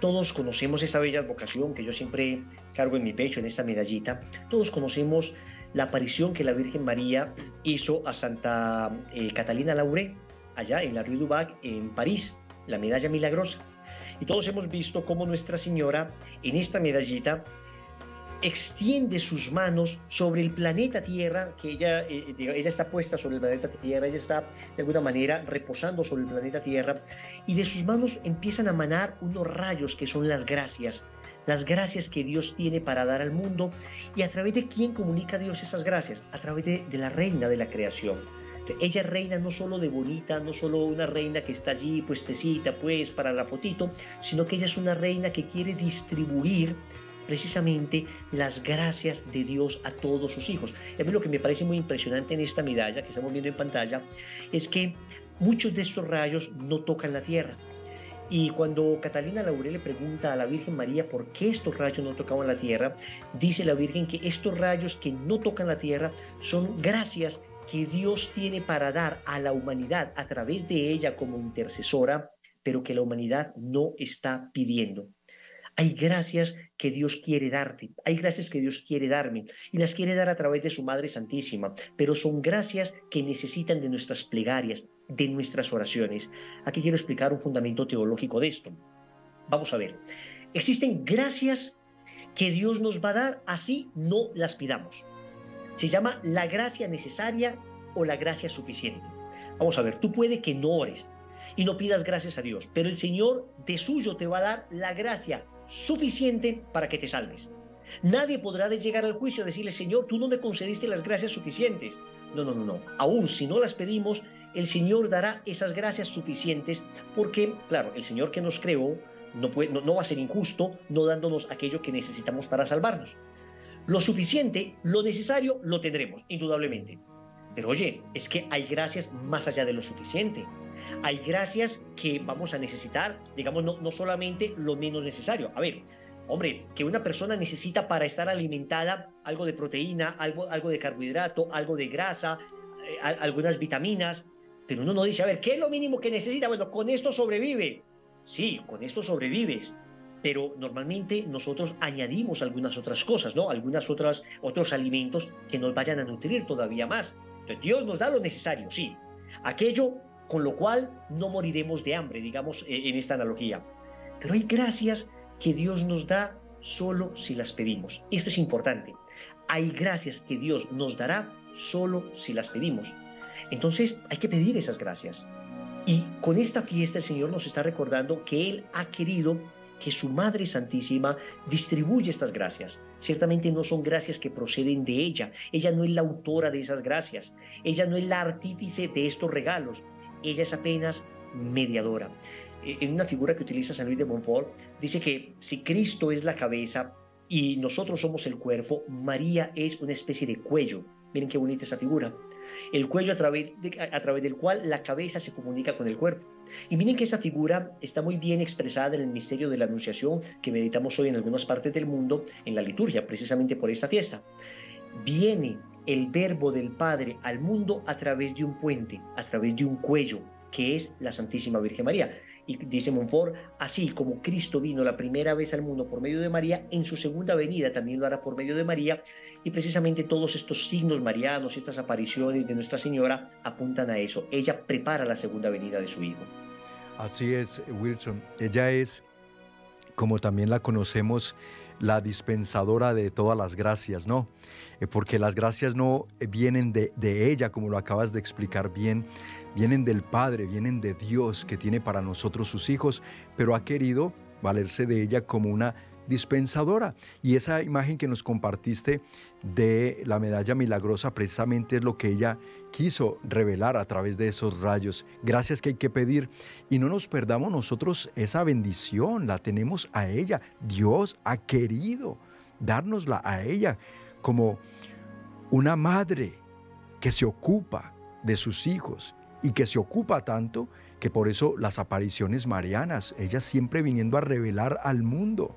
todos conocemos esta bella vocación que yo siempre cargo en mi pecho, en esta medallita. Todos conocemos la aparición que la Virgen María hizo a Santa eh, Catalina Lauré, allá en la Rue du Bac, en París, la medalla milagrosa. Y todos hemos visto cómo Nuestra Señora en esta medallita extiende sus manos sobre el planeta Tierra, que ella, eh, eh, ella está puesta sobre el planeta Tierra, ella está de alguna manera reposando sobre el planeta Tierra, y de sus manos empiezan a manar unos rayos que son las gracias, las gracias que Dios tiene para dar al mundo, y a través de quién comunica Dios esas gracias, a través de, la reina de la creación. Ella reina no solo de bonita, no solo una reina que está allí puestecita pues para la fotito, sino que ella es una reina que quiere distribuir precisamente las gracias de Dios a todos sus hijos. A mí lo que me parece muy impresionante en esta medalla que estamos viendo en pantalla es que muchos de estos rayos no tocan la tierra. Y cuando Catalina Laurel le pregunta a la Virgen María por qué estos rayos no tocaban la tierra, dice la Virgen que estos rayos que no tocan la tierra son gracias que Dios tiene para dar a la humanidad a través de ella como intercesora, pero que la humanidad no está pidiendo. Hay gracias que Dios quiere darte, hay gracias que Dios quiere darme y las quiere dar a través de su Madre Santísima, pero son gracias que necesitan de nuestras plegarias, de nuestras oraciones. Aquí quiero explicar un fundamento teológico de esto. Vamos a ver, existen gracias que Dios nos va a dar así no las pidamos. Se llama la gracia necesaria o la gracia suficiente. Vamos a ver, tú puede que no ores y no pidas gracias a Dios, pero el Señor de suyo te va a dar la gracia suficiente para que te salves. Nadie podrá llegar al juicio a decirle, Señor, tú no me concediste las gracias suficientes. No, no, no, no. Aún si no las pedimos, el Señor dará esas gracias suficientes porque, claro, el Señor que nos creó no, puede, no, va a ser injusto no dándonos aquello que necesitamos para salvarnos. Lo suficiente, lo necesario, lo tendremos, indudablemente. Pero oye, es que hay gracias más allá de lo suficiente. Hay gracias que vamos a necesitar, digamos, no, no solamente lo menos necesario. A ver, hombre, que una persona necesita para estar alimentada algo de proteína, algo, algo de carbohidrato, algo de grasa, eh, algunas vitaminas, pero uno no dice, a ver, ¿qué es lo mínimo que necesita? Bueno, con esto sobrevive. Sí, con esto sobrevives, pero normalmente nosotros añadimos algunas otras cosas, ¿no? Algunas otras otros alimentos que nos vayan a nutrir todavía más. Entonces, Dios nos da lo necesario, sí. Aquello con lo cual no moriremos de hambre, digamos, eh, en esta analogía. Pero hay gracias que Dios nos da solo si las pedimos. Esto es importante. Hay gracias que Dios nos dará solo si las pedimos. Entonces hay que pedir esas gracias. Y con esta fiesta el Señor nos está recordando que Él ha querido que su Madre Santísima distribuya estas gracias. Ciertamente no son gracias que proceden de ella. Ella no es la autora de esas gracias. Ella no es la artífice de estos regalos ella es apenas mediadora. E, en una figura que utiliza San Luis de Montfort, dice que si Cristo es la cabeza y nosotros somos el cuerpo, María es una especie de cuello. Miren qué bonita esa figura. El cuello a través, a través del cual la cabeza se comunica con el cuerpo. Y miren que esa figura está muy bien expresada en el misterio de la Anunciación que meditamos hoy en algunas partes del mundo en la liturgia, precisamente por esta fiesta. Viene el verbo del Padre al mundo a través de un puente, a través de un cuello, que es la Santísima Virgen María. Y dice Montfort, así como Cristo vino la primera vez al mundo por medio de María, en su segunda venida también lo hará por medio de María. Y precisamente todos estos signos marianos, estas apariciones de Nuestra Señora apuntan a eso. Ella prepara la segunda venida de su Hijo. Así es, Wilson. Ella es, como también la conocemos, la dispensadora de todas las gracias, ¿no? Eh, porque las gracias no vienen de, de, ella, como lo acabas de explicar bien, vienen del Padre, vienen de Dios que tiene para nosotros sus hijos, pero ha querido valerse de ella como una dispensadora. Y esa imagen que nos compartiste de la medalla milagrosa precisamente es lo que ella quiso revelar a través de esos rayos. Gracias que hay que pedir y no nos perdamos nosotros esa bendición, la tenemos a ella. Dios ha querido dárnosla a ella como una madre que se ocupa de sus hijos y que se ocupa tanto que por eso las apariciones marianas, ella siempre viniendo a revelar al mundo.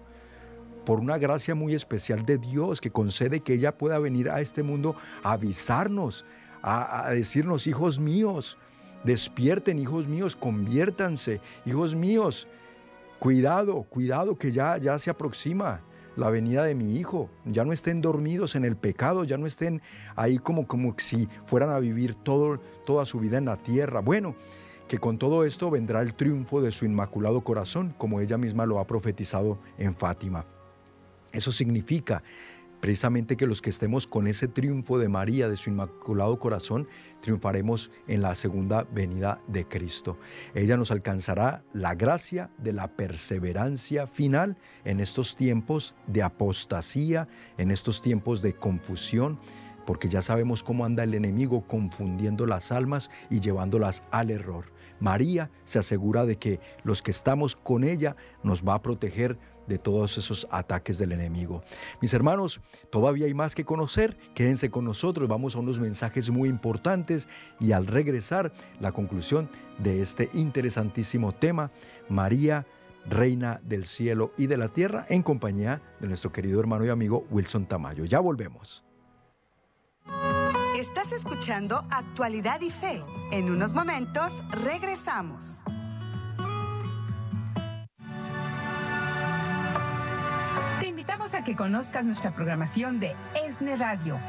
Por una gracia muy especial de Dios que concede que ella pueda venir a este mundo a avisarnos, a, decirnos, hijos míos, despierten, hijos míos, conviértanse, hijos míos, cuidado, cuidado que ya, ya se aproxima la venida de mi hijo, ya no estén dormidos en el pecado, ya no estén ahí como, como si fueran a vivir todo, toda su vida en la tierra. Bueno, que con todo esto vendrá el triunfo de su inmaculado corazón, como ella misma lo ha profetizado en Fátima. Eso significa precisamente que los que estemos con ese triunfo de María, de su inmaculado corazón, triunfaremos en la segunda venida de Cristo. Ella nos alcanzará la gracia de la perseverancia final en estos tiempos de apostasía, en estos tiempos de confusión, porque ya sabemos cómo anda el enemigo confundiendo las almas y llevándolas al error. María se asegura de que los que estamos con ella nos va a proteger de todos esos ataques del enemigo. Mis hermanos, todavía hay más que conocer. Quédense con nosotros, vamos a unos mensajes muy importantes y al regresar la conclusión de este interesantísimo tema, María, Reina del cielo y de la tierra, en compañía de nuestro querido hermano y amigo Wilson Tamayo. Ya volvemos. Estás escuchando Actualidad y Fe. En unos momentos regresamos. Invitamos a que conozcas nuestra programación de ESNE Radio.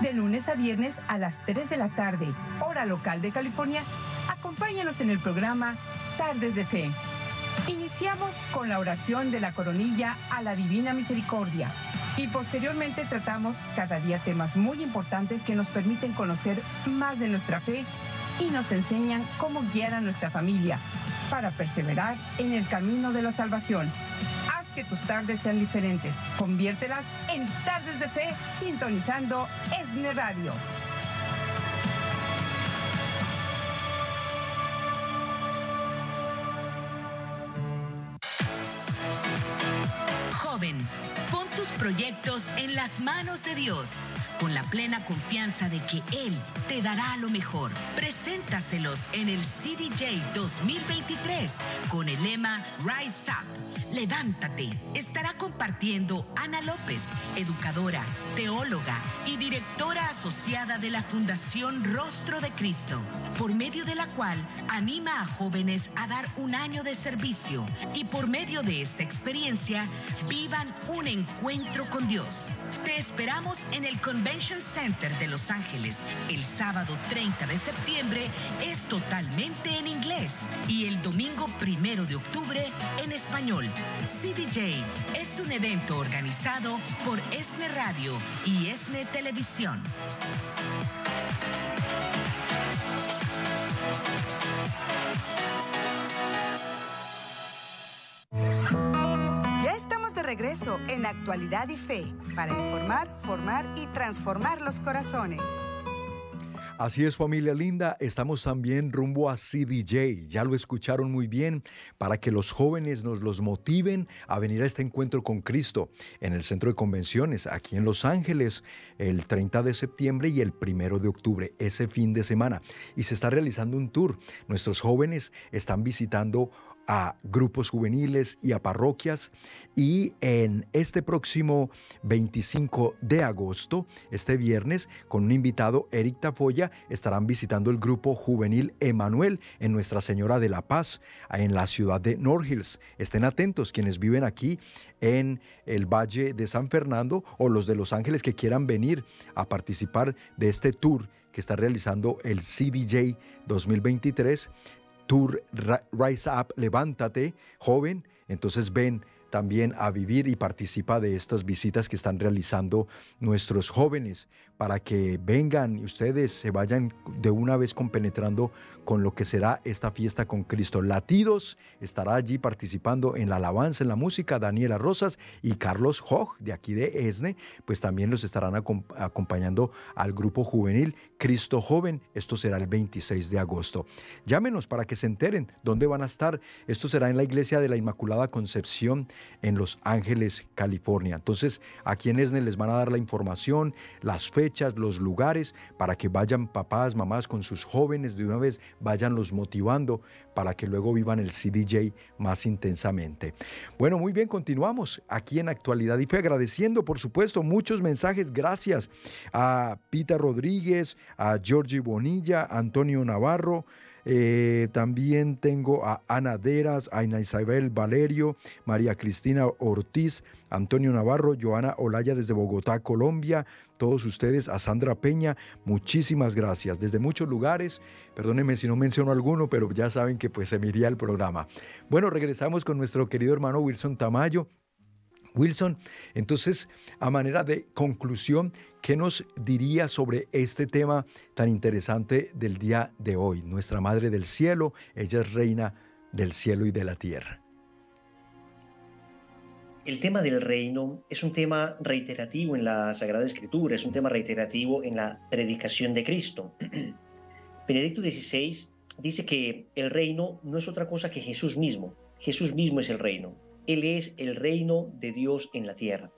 De lunes a viernes a las 3 de la tarde, hora local de California, acompáñanos en el programa Tardes de Fe. Iniciamos con la oración de la coronilla a la Divina Misericordia y posteriormente tratamos cada día temas muy importantes que nos permiten conocer más de nuestra fe y nos enseñan cómo guiar a nuestra familia para perseverar en el camino de la salvación que tus tardes sean diferentes. Conviértelas en tardes de fe sintonizando ESNE Radio. Joven, proyectos en las manos de Dios con la plena confianza de que Él te dará lo mejor. Preséntaselos en el CDJ 2023 con el lema Rise Up Levántate. Estará compartiendo Ana López, educadora, teóloga y directora asociada de la Fundación Rostro de Cristo, por medio de la cual anima a jóvenes a dar un año de servicio y por medio de esta experiencia vivan un encuentro con Dios. Te esperamos en el Convention Center de Los Ángeles el sábado 30 de septiembre. Es totalmente en inglés y el domingo primero de octubre en español. CDJ es un evento organizado por ESNE Radio y ESNE Televisión. Regreso en Actualidad y Fe para informar, formar y transformar los corazones. Así es familia linda, estamos también rumbo a CDJ, ya lo escucharon muy bien, para que los jóvenes nos los motiven a venir a este encuentro con Cristo en el centro de convenciones aquí en Los Ángeles el 30 de septiembre y el 1 de octubre, ese fin de semana. Y se está realizando un tour, nuestros jóvenes están visitando a grupos juveniles y a parroquias. Y en este próximo 25 de agosto, este viernes, con un invitado, Eric Tafoya, estarán visitando el grupo juvenil Emanuel en Nuestra Señora de la Paz, en la ciudad de North Hills. Estén atentos quienes viven aquí en el Valle de San Fernando o los de Los Ángeles que quieran venir a participar de este tour que está realizando el CDJ 2023 Tour Rise Up, levántate, joven. Entonces ven también a vivir y participa de estas visitas que están realizando nuestros jóvenes para que vengan y ustedes se vayan de una vez compenetrando con lo que será esta fiesta con Cristo. Latidos estará allí participando en la alabanza, en la música, Daniela Rosas y Carlos Hoch de aquí de ESNE, pues también los estarán acompañando al grupo juvenil Cristo Joven. Esto será el 26 de agosto. Llámenos para que se enteren dónde van a estar. Esto será en la iglesia de la Inmaculada Concepción en Los Ángeles, California. Entonces, aquí en ESNE les van a dar la información, las fechas, los lugares, para que vayan papás, mamás con sus jóvenes de una vez, vayan los motivando para que luego vivan el CDJ más intensamente. Bueno, muy bien, continuamos aquí en Actualidad y Fe, agradeciendo, por supuesto, muchos mensajes. Gracias a Pita Rodríguez, a Georgie Bonilla, Antonio Navarro. Eh, también tengo a Ana Deras, a Ana Isabel Valerio, María Cristina Ortiz, Antonio Navarro, Joana Olaya desde Bogotá, Colombia, todos ustedes, a Sandra Peña, muchísimas gracias. Desde muchos lugares, perdónenme si no menciono alguno, pero ya saben que pues se me el programa. Bueno, regresamos con nuestro querido hermano Wilson Tamayo. Wilson, entonces, a manera de conclusión, ¿qué nos diría sobre este tema tan interesante del día de hoy? Nuestra Madre del Cielo, ella es reina del cielo y de la tierra. El tema del reino es un tema reiterativo en la Sagrada Escritura, es un tema reiterativo en la predicación de Cristo. Benedicto XVI dice que el reino no es otra cosa que Jesús mismo. Jesús mismo es el reino. Él es el reino de Dios en la tierra.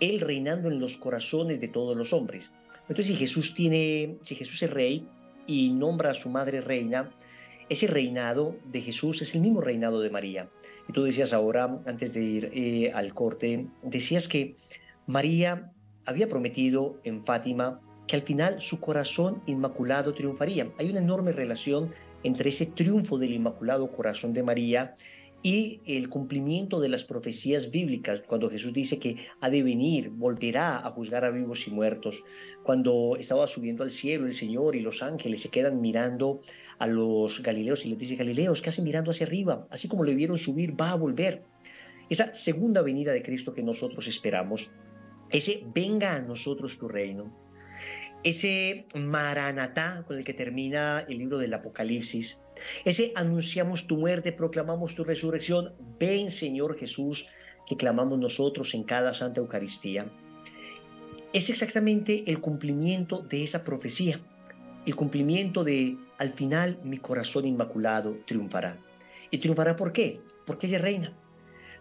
Él reinando en los corazones de todos los hombres. Entonces, si Jesús tiene, si Jesús es rey y nombra a su madre reina, ese reinado de Jesús es el mismo reinado de María. Y tú decías ahora, antes de ir eh, al corte, decías que María había prometido en Fátima que al final su corazón inmaculado triunfaría. Hay una enorme relación entre ese triunfo del Inmaculado Corazón de María y el cumplimiento de las profecías bíblicas, cuando Jesús dice que ha de venir, volverá a juzgar a vivos y muertos, cuando estaba subiendo al cielo el Señor y los ángeles se quedan mirando a los galileos y les dice, Galileos, ¿qué hacen mirando hacia arriba? Así como le vieron subir, va a volver. Esa segunda venida de Cristo que nosotros esperamos, ese venga a nosotros tu reino, ese maranatá con el que termina el libro del Apocalipsis, ese anunciamos tu muerte, proclamamos tu resurrección, ven Señor Jesús, que clamamos nosotros en cada Santa Eucaristía. Es exactamente el cumplimiento de esa profecía, el cumplimiento de al final mi corazón inmaculado triunfará. ¿Y triunfará por qué? Porque ella reina.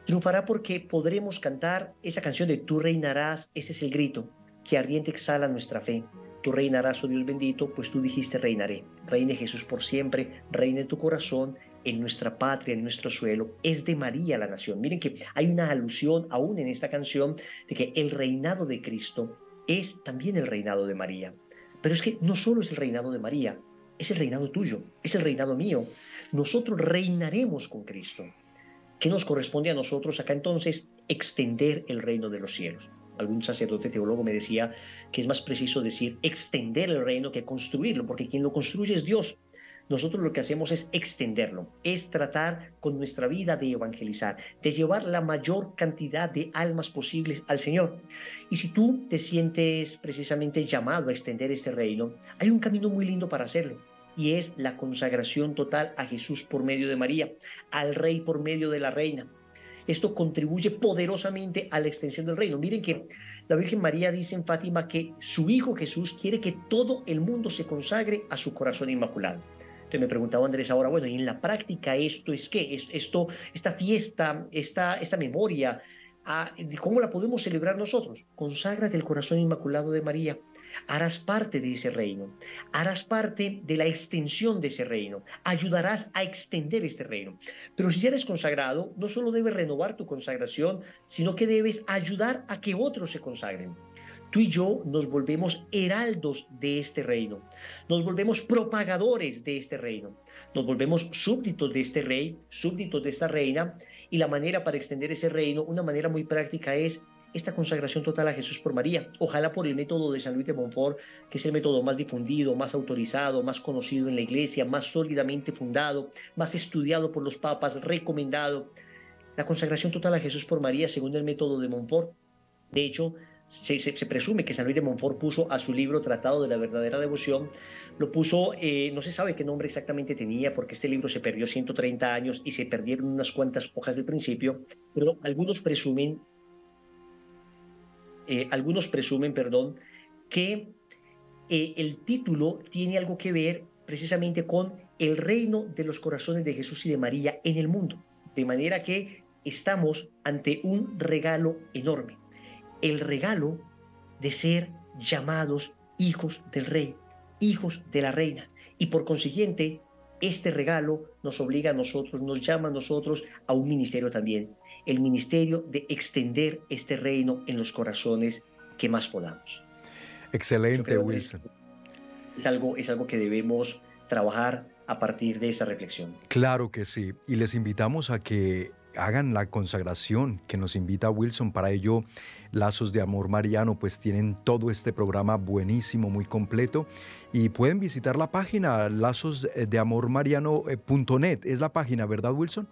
Triunfará porque podremos cantar esa canción de Tú reinarás, ese es el grito que ardiente exhala nuestra fe. Tú reinarás, oh Dios bendito, pues tú dijiste reinaré. Reine Jesús por siempre, reine tu corazón, en nuestra patria, en nuestro suelo. Es de María la nación. Miren que hay una alusión aún en esta canción de que el reinado de Cristo es también el reinado de María. Pero es que no solo es el reinado de María, es el reinado tuyo, es el reinado mío. Nosotros reinaremos con Cristo. ¿Qué nos corresponde a nosotros acá entonces? Extender el reino de los cielos algún sacerdote teólogo me decía que es más preciso decir extender el reino que construirlo, porque quien lo construye es Dios. Nosotros lo que hacemos es extenderlo, es tratar con nuestra vida de evangelizar, de llevar la mayor cantidad de almas posibles al Señor. Y si tú te sientes precisamente llamado a extender este reino, hay un camino muy lindo para hacerlo y es la consagración total a Jesús por medio de María, al Rey por medio de la Reina esto contribuye poderosamente a la extensión del reino. Miren que la Virgen María dice en Fátima que su Hijo Jesús quiere que todo el mundo se consagre a su corazón inmaculado. Entonces me preguntaba Andrés ahora, bueno, ¿y en la práctica esto es qué? Esto, esta fiesta, esta, esta memoria, ah, ¿cómo la podemos celebrar nosotros? Conságrate el corazón inmaculado de María harás parte de ese reino, harás parte de la extensión de ese reino, ayudarás a extender este reino. Pero si ya eres consagrado, no solo debes renovar tu consagración, sino que debes ayudar a que otros se consagren. Tú y yo nos volvemos heraldos de este reino, nos volvemos propagadores de este reino, nos volvemos súbditos de este rey, súbditos de esta reina, y la manera para extender ese reino, una manera muy práctica es esta consagración total a Jesús por María. Ojalá por el método de San Luis de Montfort, que es el método más difundido, más autorizado, más conocido en la iglesia, más sólidamente fundado, más estudiado por los papas, recomendado. La consagración total a Jesús por María, según el método de Montfort. De hecho, se, presume que San Luis de Montfort puso a su libro Tratado de la Verdadera Devoción, lo puso, eh, no se sabe qué nombre exactamente tenía, porque este libro se perdió 130 años y se perdieron unas cuantas hojas del principio, pero algunos presumen eh, algunos presumen, perdón, que eh, el título tiene algo que ver precisamente con el reino de los corazones de Jesús y de María en el mundo. De manera que estamos ante un regalo enorme. El regalo de ser llamados hijos del rey, hijos de la reina. Y por consiguiente, este regalo nos obliga a nosotros, nos llama a nosotros a un ministerio también el ministerio de extender este reino en los corazones que más podamos. Excelente, Wilson. Es, algo, es algo que debemos trabajar a partir de esa reflexión. Claro que sí. Y les invitamos a que hagan la consagración que nos invita Wilson. Para ello, Lazos de Amor Mariano, pues tienen todo este programa buenísimo, muy completo. Y pueden visitar la página lazosdeamormariano.net. Es la página, ¿verdad, Wilson?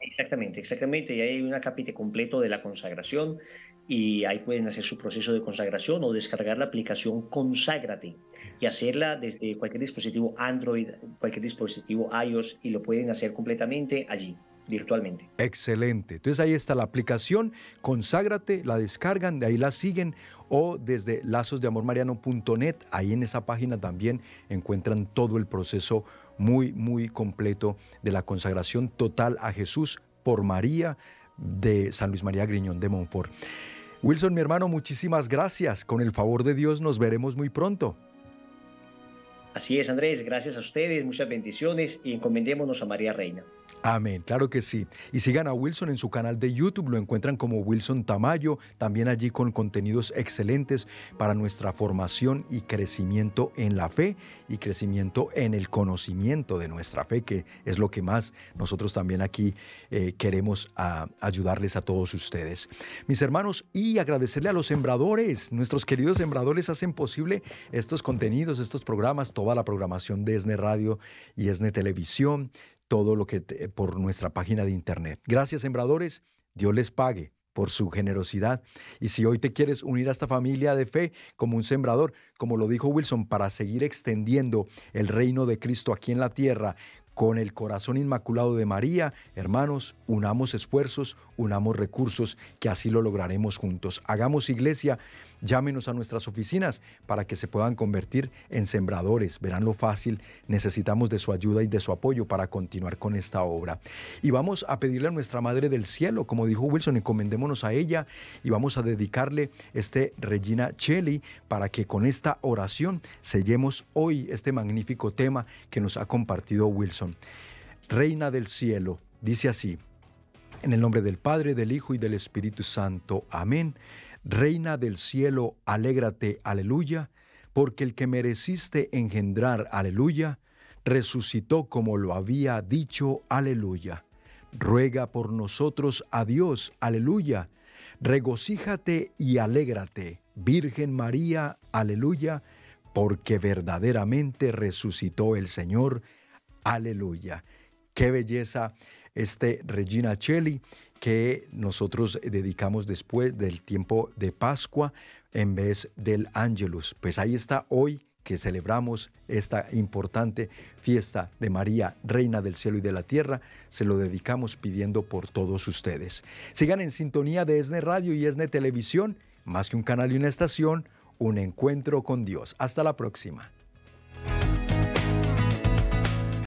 Exactamente, exactamente. Y hay un capítulo completo de la consagración y ahí pueden hacer su proceso de consagración o descargar la aplicación Conságrate y hacerla desde cualquier dispositivo Android, cualquier dispositivo iOS y lo pueden hacer completamente allí virtualmente. Excelente. Entonces ahí está la aplicación, conságrate, la descargan, de ahí la siguen o desde lazosdeamormariano.net, ahí en esa página también encuentran todo el proceso muy, muy completo de la consagración total a Jesús por María de San Luis María Griñón de Montfort. Wilson, mi hermano, muchísimas gracias. Con el favor de Dios nos veremos muy pronto. Así es, Andrés, gracias a ustedes, muchas bendiciones y encomendémonos a María Reina. Amén, claro que sí. Y sigan a Wilson en su canal de YouTube, lo encuentran como Wilson Tamayo, también allí con contenidos excelentes para nuestra formación y crecimiento en la fe y crecimiento en el conocimiento de nuestra fe, que es lo que más nosotros también aquí eh, queremos ayudarles a todos ustedes. Mis hermanos, y agradecerle a los sembradores, nuestros queridos sembradores hacen posible estos contenidos, estos programas, toda la programación de ESNE Radio y ESNE Televisión todo lo que por nuestra página de internet. Gracias, sembradores. Dios les pague por su generosidad. Y si hoy te quieres unir a esta familia de fe como un sembrador, como lo dijo Wilson, para seguir extendiendo el reino de Cristo aquí en la tierra, con el corazón inmaculado de María, hermanos, unamos esfuerzos, unamos recursos, que así lo lograremos juntos. Hagamos iglesia Llámenos a nuestras oficinas para que se puedan convertir en sembradores. Verán lo fácil. Necesitamos de su ayuda y de su apoyo para continuar con esta obra. Y vamos a pedirle a nuestra Madre del Cielo, como dijo Wilson, encomendémonos a ella y vamos a dedicarle este Regina Cheli para que con esta oración sellemos hoy este magnífico tema que nos ha compartido Wilson. Reina del Cielo, dice así. En el nombre del Padre, del Hijo y del Espíritu Santo. Amén. Reina del cielo, alégrate, aleluya, porque el que mereciste engendrar, aleluya, resucitó como lo había dicho, aleluya. Ruega por nosotros a Dios, aleluya. Regocíjate y alégrate, Virgen María, aleluya, porque verdaderamente resucitó el Señor, aleluya. Qué belleza este Regina Cheli que nosotros dedicamos después del tiempo de Pascua en vez del Angelus. Pues ahí está hoy que celebramos esta importante fiesta de María, Reina del Cielo y de la Tierra, se lo dedicamos pidiendo por todos ustedes. Sigan en sintonía de ESNE Radio y ESNE Televisión, más que un canal y una estación, un encuentro con Dios. Hasta la próxima.